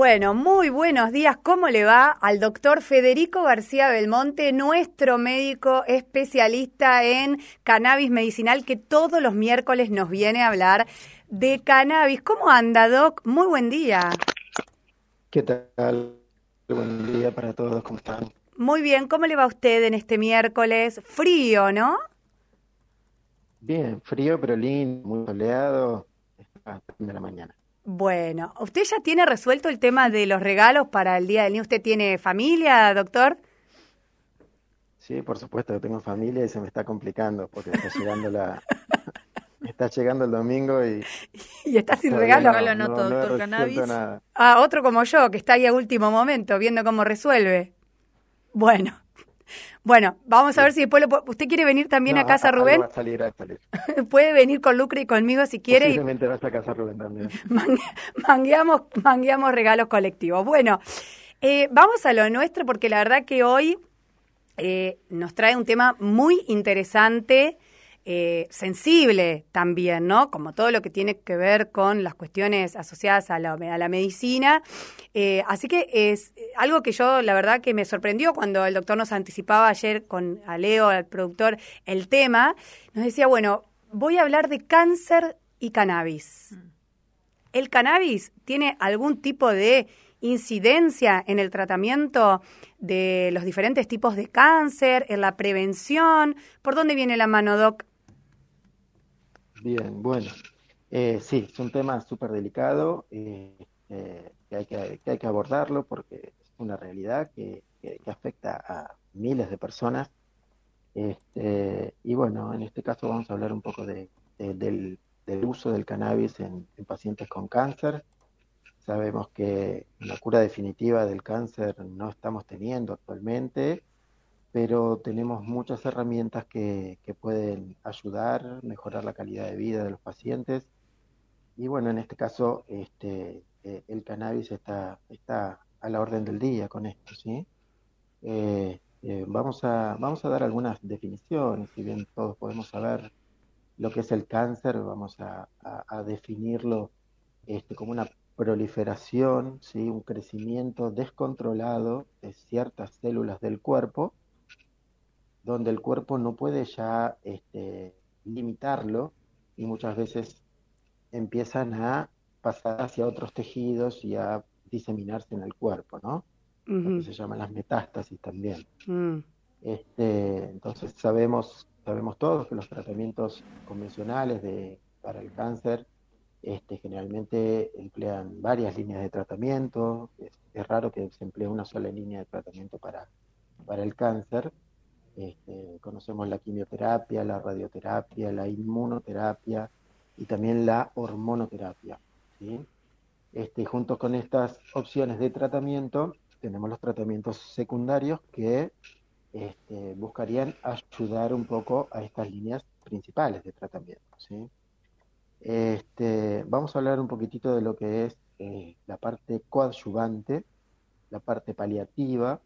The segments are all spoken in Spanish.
Bueno, muy buenos días. ¿Cómo le va al doctor Federico García Belmonte, nuestro médico especialista en cannabis medicinal, que todos los miércoles nos viene a hablar de cannabis? ¿Cómo anda, Doc? Muy buen día. ¿Qué tal? Buen día para todos, ¿cómo están? Muy bien, ¿cómo le va a usted en este miércoles? Frío, ¿no? Bien, frío pero lindo, muy soleado, de la mañana. Bueno, ¿usted ya tiene resuelto el tema de los regalos para el Día del Niño? ¿Usted tiene familia, doctor? Sí, por supuesto que tengo familia y se me está complicando porque está llegando la... está llegando el domingo y... y está sin regalo. No, no, doctor Cannabis. Ah, otro como yo, que está ahí a último momento viendo cómo resuelve. Bueno, bueno, vamos a ver si después lo, usted quiere venir también a casa Rubén. A salir, a salir. Puede venir con Lucre y conmigo si quiere. Posiblemente vas a casa Rubén también. mangueamos, mangueamos regalos colectivos. Bueno, eh, vamos a lo nuestro porque la verdad que hoy eh, nos trae un tema muy interesante eh, sensible también, ¿no? Como todo lo que tiene que ver con las cuestiones asociadas a la, a la medicina. Eh, así que es algo que yo, la verdad, que me sorprendió cuando el doctor nos anticipaba ayer con a Leo, al productor, el tema. Nos decía, bueno, voy a hablar de cáncer y cannabis. Mm. ¿El cannabis tiene algún tipo de incidencia en el tratamiento de los diferentes tipos de cáncer, en la prevención? ¿Por dónde viene la mano, Doc? Bien, bueno, eh, sí, es un tema súper delicado eh, eh, que, hay que, hay que, abordarlo porque es una realidad que, afecta a miles de personas. Este, y bueno, en este caso vamos a hablar un poco de, del, uso del cannabis en, en, pacientes con cáncer. Sabemos que la cura definitiva del cáncer no estamos teniendo actualmente pero tenemos muchas herramientas que, pueden ayudar, mejorar la calidad de vida de los pacientes. Y bueno, en este caso, este, eh, el cannabis está, está a la orden del día con esto, ¿sí? Eh, eh, vamos, a, vamos a dar algunas definiciones, si bien todos podemos saber lo que es el cáncer, vamos a, definirlo este, como una proliferación, ¿sí? un crecimiento descontrolado de ciertas células del cuerpo donde el cuerpo no puede ya este, limitarlo y muchas veces empiezan a pasar hacia otros tejidos y a diseminarse en el cuerpo, ¿no? Lo que se llaman las metástasis también. Mm. este, entonces sabemos, sabemos todos que los tratamientos convencionales de, para el cáncer este, generalmente emplean varias líneas de tratamiento. Es, es, raro que se emplee una sola línea de tratamiento para, para el cáncer. Este, conocemos la quimioterapia, la radioterapia, la inmunoterapia y también la hormonoterapia. ¿sí? Este, junto con estas opciones de tratamiento, tenemos los tratamientos secundarios que este, buscarían ayudar un poco a estas líneas principales de tratamiento. ¿sí? Este, vamos a hablar un poquitito de lo que es eh, la parte coadyuvante, la parte paliativa,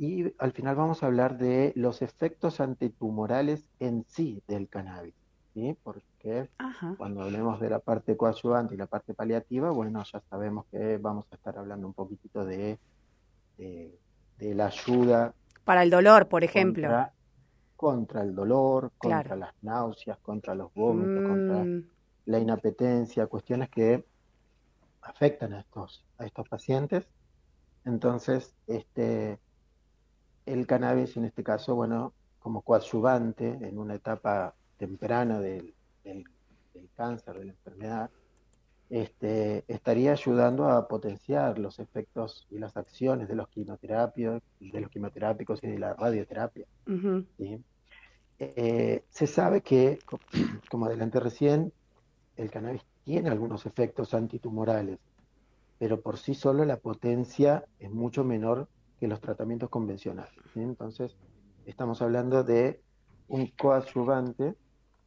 y al final vamos a hablar de los efectos antitumorales en sí del cannabis, ¿sí? Porque cuando hablemos de la parte coadyuvante y la parte paliativa, bueno, ya sabemos que vamos a estar hablando un poquitito de, de, la ayuda. Para el dolor, por ejemplo. Contra, el dolor, contra las náuseas, contra los vómitos, contra mm. la inapetencia, cuestiones que afectan a estos, a estos pacientes. Entonces, este, el cannabis en este caso, bueno, como coadyuvante en una etapa temprana del, cáncer, de la enfermedad, este, estaría ayudando a potenciar los efectos y las acciones de los quimioterapios, de los quimioterápicos y de la radioterapia. Eh, se sabe que, como adelanté recién, el cannabis tiene algunos efectos antitumorales, pero por sí solo la potencia es mucho menor que los tratamientos convencionales. Entonces, estamos hablando de un coadyuvante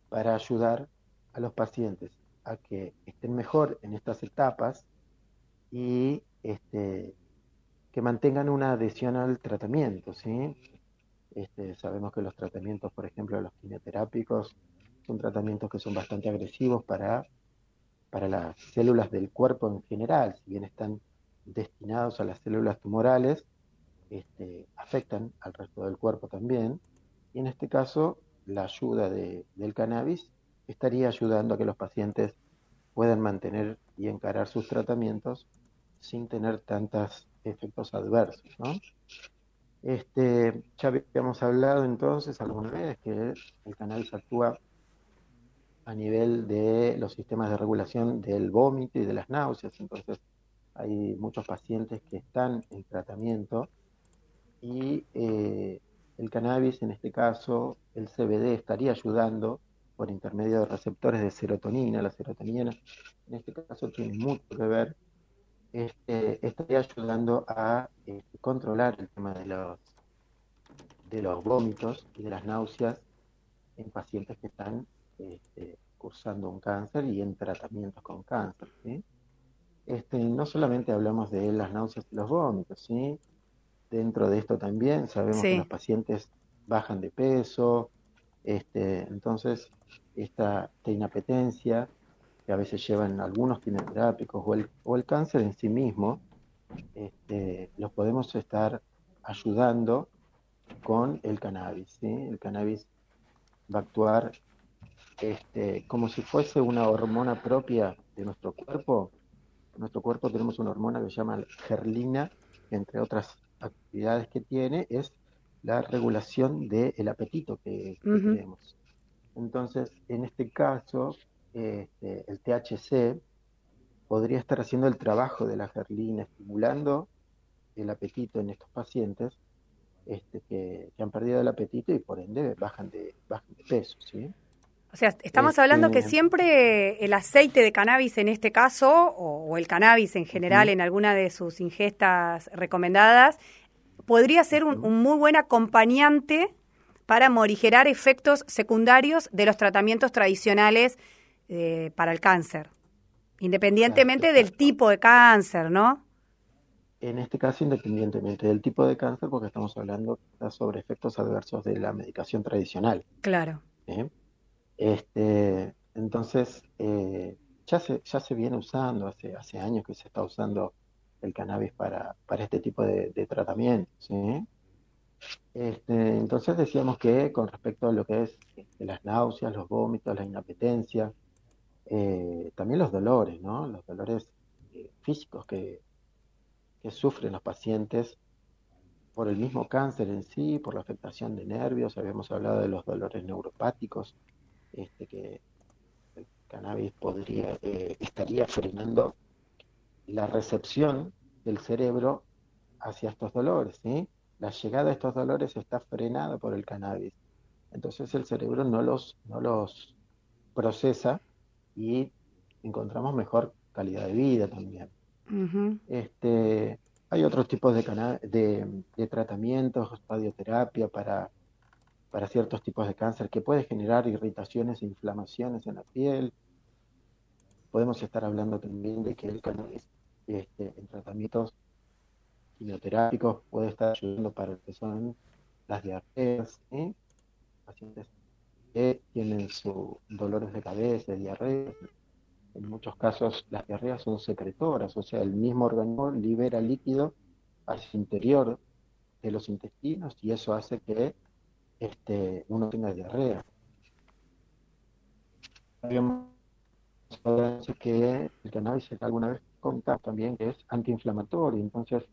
para ayudar a los pacientes a que estén mejor en estas etapas y este, que mantengan una adhesión al tratamiento. Este, sabemos que los tratamientos, por ejemplo, los quimioterápicos, son tratamientos que son bastante agresivos para, para las células del cuerpo en general, si bien están destinados a las células tumorales este, afectan al resto del cuerpo también. Y en este caso, la ayuda del cannabis estaría ayudando a que los pacientes puedan mantener y encarar sus tratamientos sin tener tantos efectos adversos. Este, ya habíamos hablado entonces alguna vez que el cannabis actúa a nivel de los sistemas de regulación del vómito y de las náuseas, entonces hay muchos pacientes que están en tratamiento y eh, el cannabis, en este caso, el CBD, estaría ayudando por intermedio de receptores de serotonina. La serotonina, en este caso, tiene mucho que ver, este, estaría ayudando a este, controlar el tema de los, de los vómitos y de las náuseas en pacientes que están este, cursando un cáncer y en tratamientos con cáncer. Este, no solamente hablamos de las náuseas y los vómitos, ¿sí? Dentro de esto también sabemos que los pacientes bajan de peso, este, entonces esta, inapetencia que a veces llevan algunos quimioterápicos o el, o el cáncer en sí mismo, este, los podemos estar ayudando con el cannabis. El cannabis va a actuar este, como si fuese una hormona propia de nuestro cuerpo. En nuestro cuerpo tenemos una hormona que se llama gerlina, entre otras actividades que tiene, es la regulación del apetito que, tenemos. Entonces, en este caso, este, el THC podría estar haciendo el trabajo de la gerlina, estimulando el apetito en estos pacientes este, que, han perdido el apetito y por ende bajan de, bajan de peso. ¿sí? O sea, estamos hablando que este, siempre el aceite de cannabis en este caso, o, el cannabis en general en alguna de sus ingestas recomendadas, podría ser un, muy buen acompañante para morigerar efectos secundarios de los tratamientos tradicionales eh, para el cáncer, independientemente del tipo de cáncer, ¿no? En este caso, independientemente del tipo de cáncer, porque estamos hablando sobre efectos adversos de la medicación tradicional. Claro. ¿Eh? Este, entonces, eh, ya, se, ya se viene usando, hace, hace años que se está usando el cannabis para, para este tipo de, tratamiento. Este, entonces decíamos que con respecto a lo que es este, las náuseas, los vómitos, la inapetencia, eh, también los dolores, ¿no? los dolores eh, físicos que sufren los pacientes por el mismo cáncer en sí, por la afectación de nervios, habíamos hablado de los dolores neuropáticos, este, que el cannabis podría, eh, estaría frenando la recepción del cerebro hacia estos dolores, ¿sí? La llegada de estos dolores está frenada por el cannabis. Entonces el cerebro no los, no los procesa y encontramos mejor calidad de vida también. este, hay otros tipos de, de, de tratamientos, radioterapia para para ciertos tipos de cáncer que puede generar irritaciones e inflamaciones en la piel. Podemos estar hablando también de que el cannabis este, en tratamientos quimioterápicos puede estar ayudando para lo que son las diarreas, ¿eh? pacientes que tienen sus dolores de cabeza, diarrea. En muchos casos las diarreas son secretoras, o sea, el mismo organismo libera líquido el interior de los intestinos y eso hace que este, uno tenga diarrea. Habíamos que el cannabis alguna vez contado también que es antiinflamatorio, entonces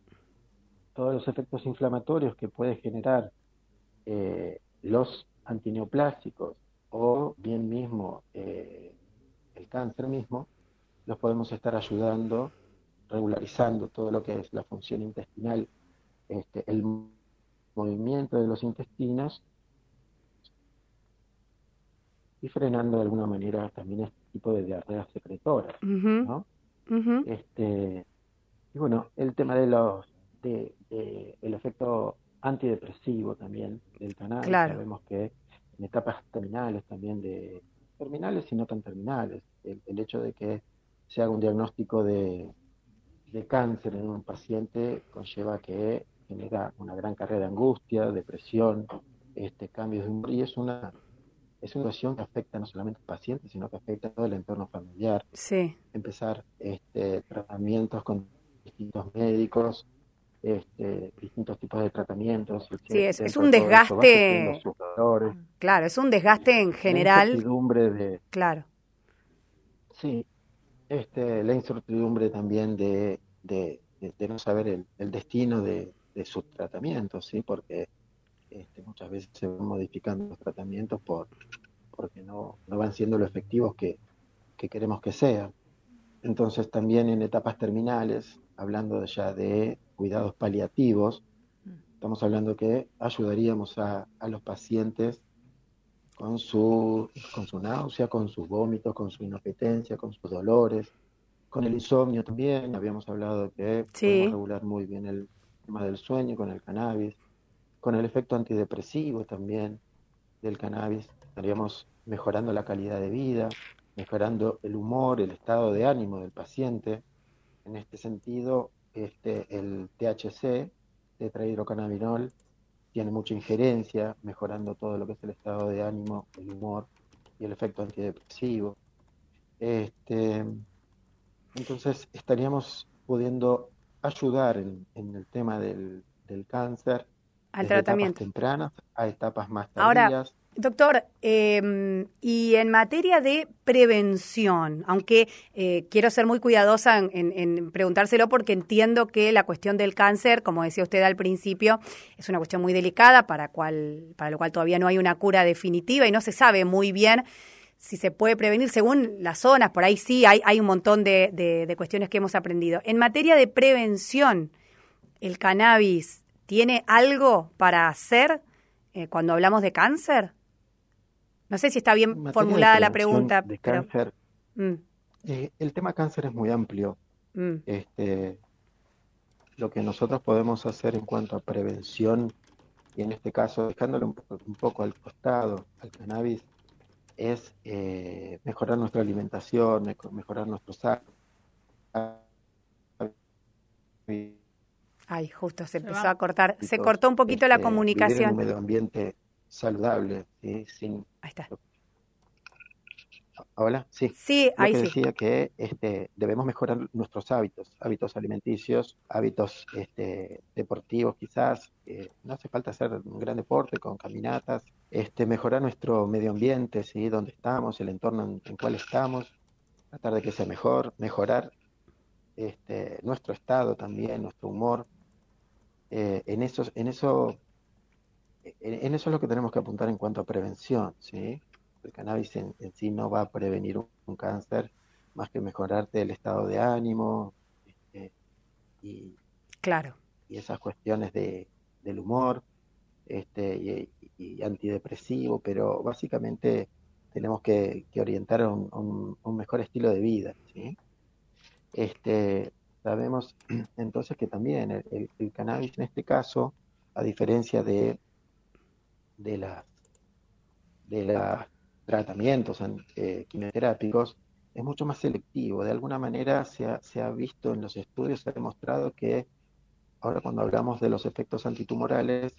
todos los efectos inflamatorios que puede generar eh, los antineoplásticos o bien mismo eh, el cáncer mismo, los podemos estar ayudando, regularizando todo lo que es la función intestinal, este, el movimiento de los intestinos y frenando de alguna manera también este tipo de diarreas secretoras, ¿no? este, y bueno, el tema de los de, el efecto antidepresivo también del canal, sabemos que en etapas terminales también de terminales y no tan terminales, el, hecho de que se haga un diagnóstico de, de cáncer en un paciente conlleva que genera una gran carga de angustia, depresión, este cambios de humor y es una es una situación que afecta no solamente al paciente, sino que afecta a todo el entorno familiar. Sí. Empezar este, tratamientos con distintos médicos, este, distintos tipos de tratamientos. Sí, es, un desgaste. claro, es un desgaste en general. La incertidumbre de. Claro. Sí, este, la incertidumbre también de, de, no saber el, destino de, de sus tratamientos, ¿sí? Porque este, muchas veces se van modificando los tratamientos por porque no, no van siendo lo efectivos que, que queremos que sean. Entonces también en etapas terminales, hablando ya de cuidados paliativos, estamos hablando que ayudaríamos a, a los pacientes con su, con su náusea, con sus vómitos, con su inapetencia, con sus dolores, con el insomnio también. Habíamos hablado que podemos regular muy bien el tema del sueño con el cannabis, con el efecto antidepresivo también del cannabis. Estaríamos mejorando la calidad de vida, mejorando el humor, el estado de ánimo del paciente. En este sentido, este, el THC, tetrahidrocannabinol, tiene mucha injerencia, mejorando todo lo que es el estado de ánimo, el humor y el efecto antidepresivo. Este, entonces estaríamos pudiendo ayudar en, el tema del, cáncer al tratamiento tempranas a etapas más tardías. Doctor, em, y en materia de prevención, aunque eh, quiero ser muy cuidadosa en, preguntárselo porque entiendo que la cuestión del cáncer, como decía usted al principio, es una cuestión muy delicada para, cual, para lo cual todavía no hay una cura definitiva y no se sabe muy bien si se puede prevenir según las zonas, por ahí sí hay, hay un montón de, cuestiones que hemos aprendido. En materia de prevención, ¿el cannabis tiene algo para hacer eh, cuando hablamos de cáncer? No sé si está bien formulada la pregunta. De cáncer. Mm. Eh, el tema cáncer es muy amplio. Mm. Este, lo que nosotros podemos hacer en cuanto a prevención, y en este caso dejándolo un, poco al costado al cannabis, es eh, mejorar nuestra alimentación, mejorar nuestros hábitos. Ay, justo se empezó a cortar. Se cortó un poquito la este, comunicación. en un medio ambiente saludable, sin... Ahí está. Hola, sí. Sí, ahí sí. decía que este, debemos mejorar nuestros hábitos, hábitos alimenticios, hábitos este, deportivos quizás. no hace falta hacer un gran deporte con caminatas, este, mejorar nuestro medio ambiente, ¿sí? Donde estamos, el entorno en, el cual estamos, tratar de que sea mejor, mejorar este, nuestro estado también, nuestro humor. Eh, en, eso, en eso en eso es lo que tenemos que apuntar en cuanto a prevención, ¿sí? El cannabis en, sí no va a prevenir un, cáncer más que mejorarte el estado de ánimo este, y, claro. y esas cuestiones de, del humor este, y, antidepresivo, pero básicamente tenemos que, orientar a un, mejor estilo de vida, ¿sí? Este, sabemos entonces que también el cannabis en este caso, a diferencia de de las de los tratamientos eh, quimioterápicos es mucho más selectivo. De alguna manera se ha, se ha visto en los estudios, se ha demostrado que ahora cuando hablamos de los efectos antitumorales,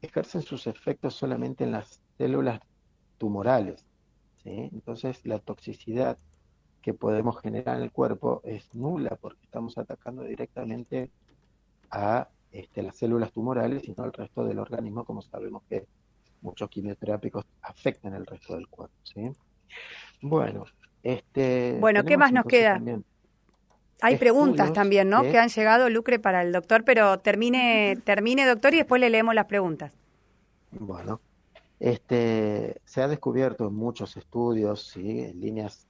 ejercen sus efectos solamente en las células tumorales. Entonces la toxicidad que podemos generar en el cuerpo es nula porque estamos atacando directamente a este, las células tumorales y no al resto del organismo, como sabemos que muchos quimioterápicos afectan el resto del cuerpo. ¿sí? Bueno, este. Bueno, ¿qué más nos queda? Hay preguntas también, ¿no? Que... han llegado, Lucre, para el doctor, pero termine, termine, doctor, y después le leemos las preguntas. Bueno, este, se ha descubierto en muchos estudios, ¿sí? en líneas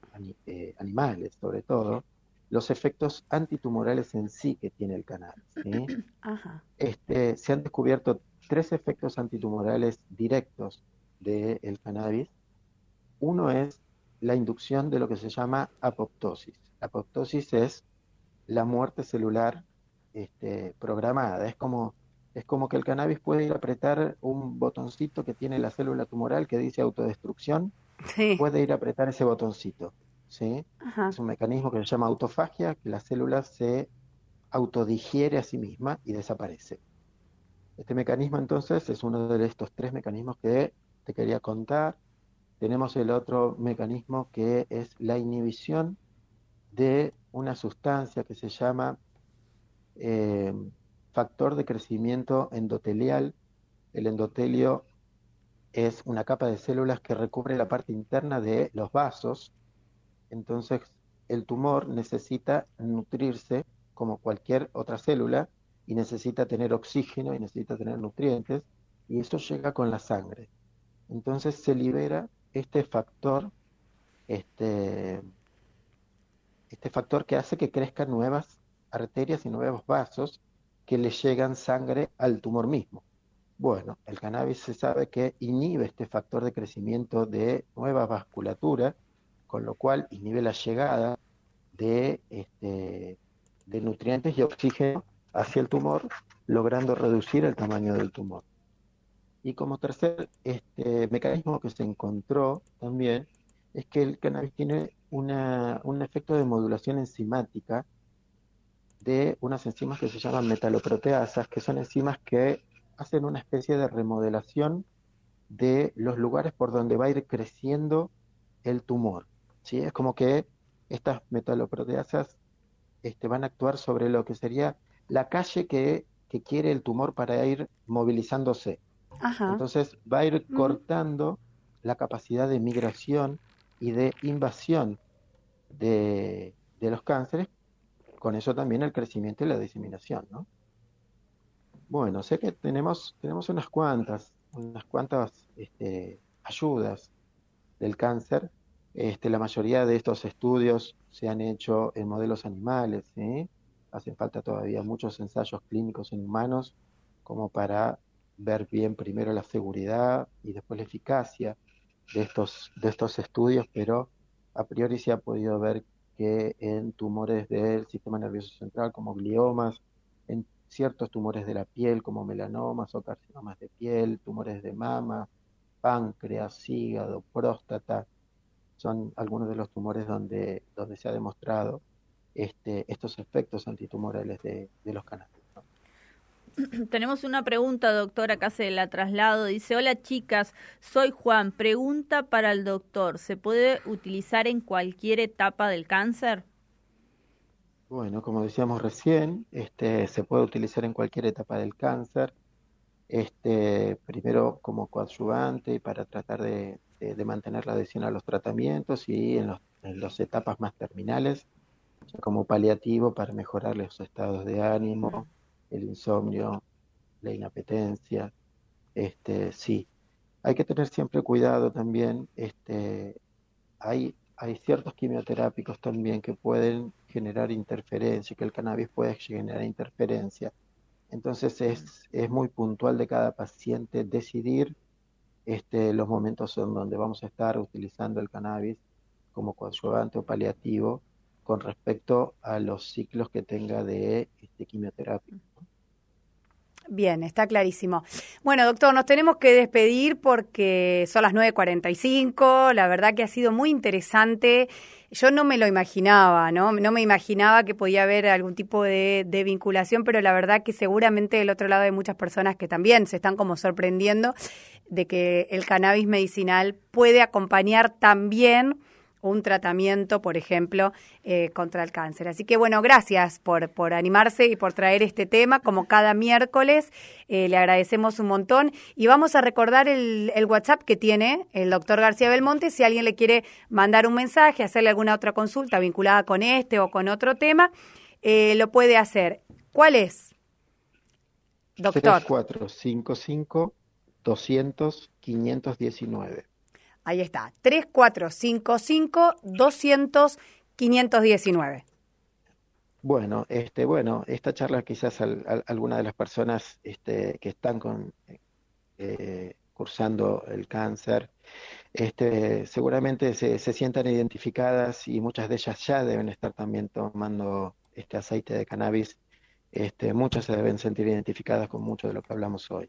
eh, animales sobre todo, los efectos antitumorales en sí que tiene el canal. ¿sí? Ajá. Este, se han descubierto tres efectos antitumorales directos del cannabis. Uno es la inducción de lo que se llama apoptosis. La apoptosis es la muerte celular este, programada. Es como, es como que el cannabis puede ir a apretar un botoncito que tiene la célula tumoral que dice autodestrucción. Puede ir a apretar ese botoncito. ¿sí? Es un mecanismo que se llama autofagia, que la célula se autodigiere a sí misma y desaparece. Este mecanismo entonces es uno de estos tres mecanismos que te quería contar. Tenemos el otro mecanismo que es la inhibición de una sustancia que se llama eh, factor de crecimiento endotelial. El endotelio es una capa de células que recubre la parte interna de los vasos. Entonces, el tumor necesita nutrirse como cualquier otra célula y necesita tener oxígeno y necesita tener nutrientes y eso llega con la sangre. Entonces se libera este factor, este, este factor que hace que crezcan nuevas arterias y nuevos vasos que le llegan sangre al tumor mismo. Bueno, el cannabis se sabe que inhibe este factor de crecimiento de nueva vasculatura, con lo cual inhibe la llegada de, este, de nutrientes y oxígeno hacia el tumor, logrando reducir el tamaño del tumor. Y como tercer este, mecanismo que se encontró también es que el cannabis tiene una, un efecto de modulación enzimática de unas enzimas que se llaman metaloproteasas, que son enzimas que hacen una especie de remodelación de los lugares por donde va a ir creciendo el tumor. ¿sí? Es como que estas metaloproteasas este, van a actuar sobre lo que sería la calle que, quiere el tumor para ir movilizándose. Entonces va a ir cortando la capacidad de migración y de invasión de, de los cánceres con eso también el crecimiento y la diseminación, ¿no? Bueno, sé que tenemos, tenemos unas cuantas, unas cuantas este, ayudas del cáncer. Este, la mayoría de estos estudios se han hecho en modelos animales, ¿sí? Hacen falta todavía muchos ensayos clínicos en humanos como para ver bien primero la seguridad y después la eficacia de estos, de estos estudios, pero a priori se ha podido ver que en tumores del sistema nervioso central como gliomas, en ciertos tumores de la piel como melanomas o carcinomas de piel, tumores de mama, páncreas, hígado, próstata, son algunos de los tumores donde, donde se ha demostrado este, estos efectos antitumorales de, de los cannabis. Tenemos una pregunta, doctor, acá se la traslado. Dice, hola chicas, soy Juan. Pregunta para el doctor, ¿se puede utilizar en cualquier etapa del cáncer? Bueno, como decíamos recién, este, se puede utilizar en cualquier etapa del cáncer. Este, primero como coadyuvante para tratar de, mantener la adhesión a los tratamientos y en, en las etapas más terminales, como paliativo para mejorar los estados de ánimo el insomnio, la inapetencia, este, sí. Hay que tener siempre cuidado también, este, hay, hay ciertos quimioterápicos también que pueden generar interferencia, que el cannabis puede generar interferencia. Entonces es, es muy puntual de cada paciente decidir este, los momentos en donde vamos a estar utilizando el cannabis como coadyuvante o paliativo con respecto a los ciclos que tenga de este, quimioterapia. Bien, está clarísimo. Bueno, doctor, nos tenemos que despedir porque son las 9.45. La verdad que ha sido muy interesante. Yo no me lo imaginaba, ¿no? No me imaginaba que podía haber algún tipo de, de, vinculación, pero la verdad que seguramente del otro lado hay muchas personas que también se están como sorprendiendo de que el cannabis medicinal puede acompañar también un tratamiento, por ejemplo, eh, contra el cáncer. Así que bueno, gracias por, por animarse y por traer este tema, como cada miércoles. Eh, le agradecemos un montón y vamos a recordar el, el, WhatsApp que tiene el doctor García Belmonte. Si alguien le quiere mandar un mensaje, hacerle alguna otra consulta vinculada con este o con otro tema, eh, lo puede hacer. ¿Cuál es? Doctor. 3455 200 519. Ahí está, 3455-200-519. Bueno, este, bueno, esta charla quizás alguna de las personas este, que están con, eh, cursando el cáncer, este, seguramente se, se, sientan identificadas y muchas de ellas ya deben estar también tomando este aceite de cannabis. Este, muchas se deben sentir identificadas con mucho de lo que hablamos hoy.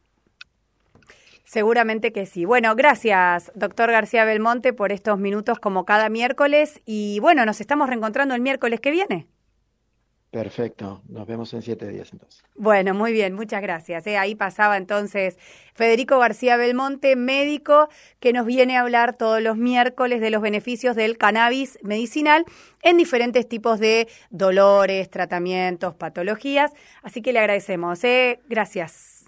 Seguramente que sí. Bueno, gracias, doctor García Belmonte, por estos minutos como cada miércoles. Y bueno, nos estamos reencontrando el miércoles que viene. Perfecto, nos vemos en siete días entonces. Bueno, muy bien, muchas gracias. ¿eh? Ahí pasaba entonces Federico García Belmonte, médico, que nos viene a hablar todos los miércoles de los beneficios del cannabis medicinal en diferentes tipos de dolores, tratamientos, patologías. Así que le agradecemos. ¿eh? Gracias.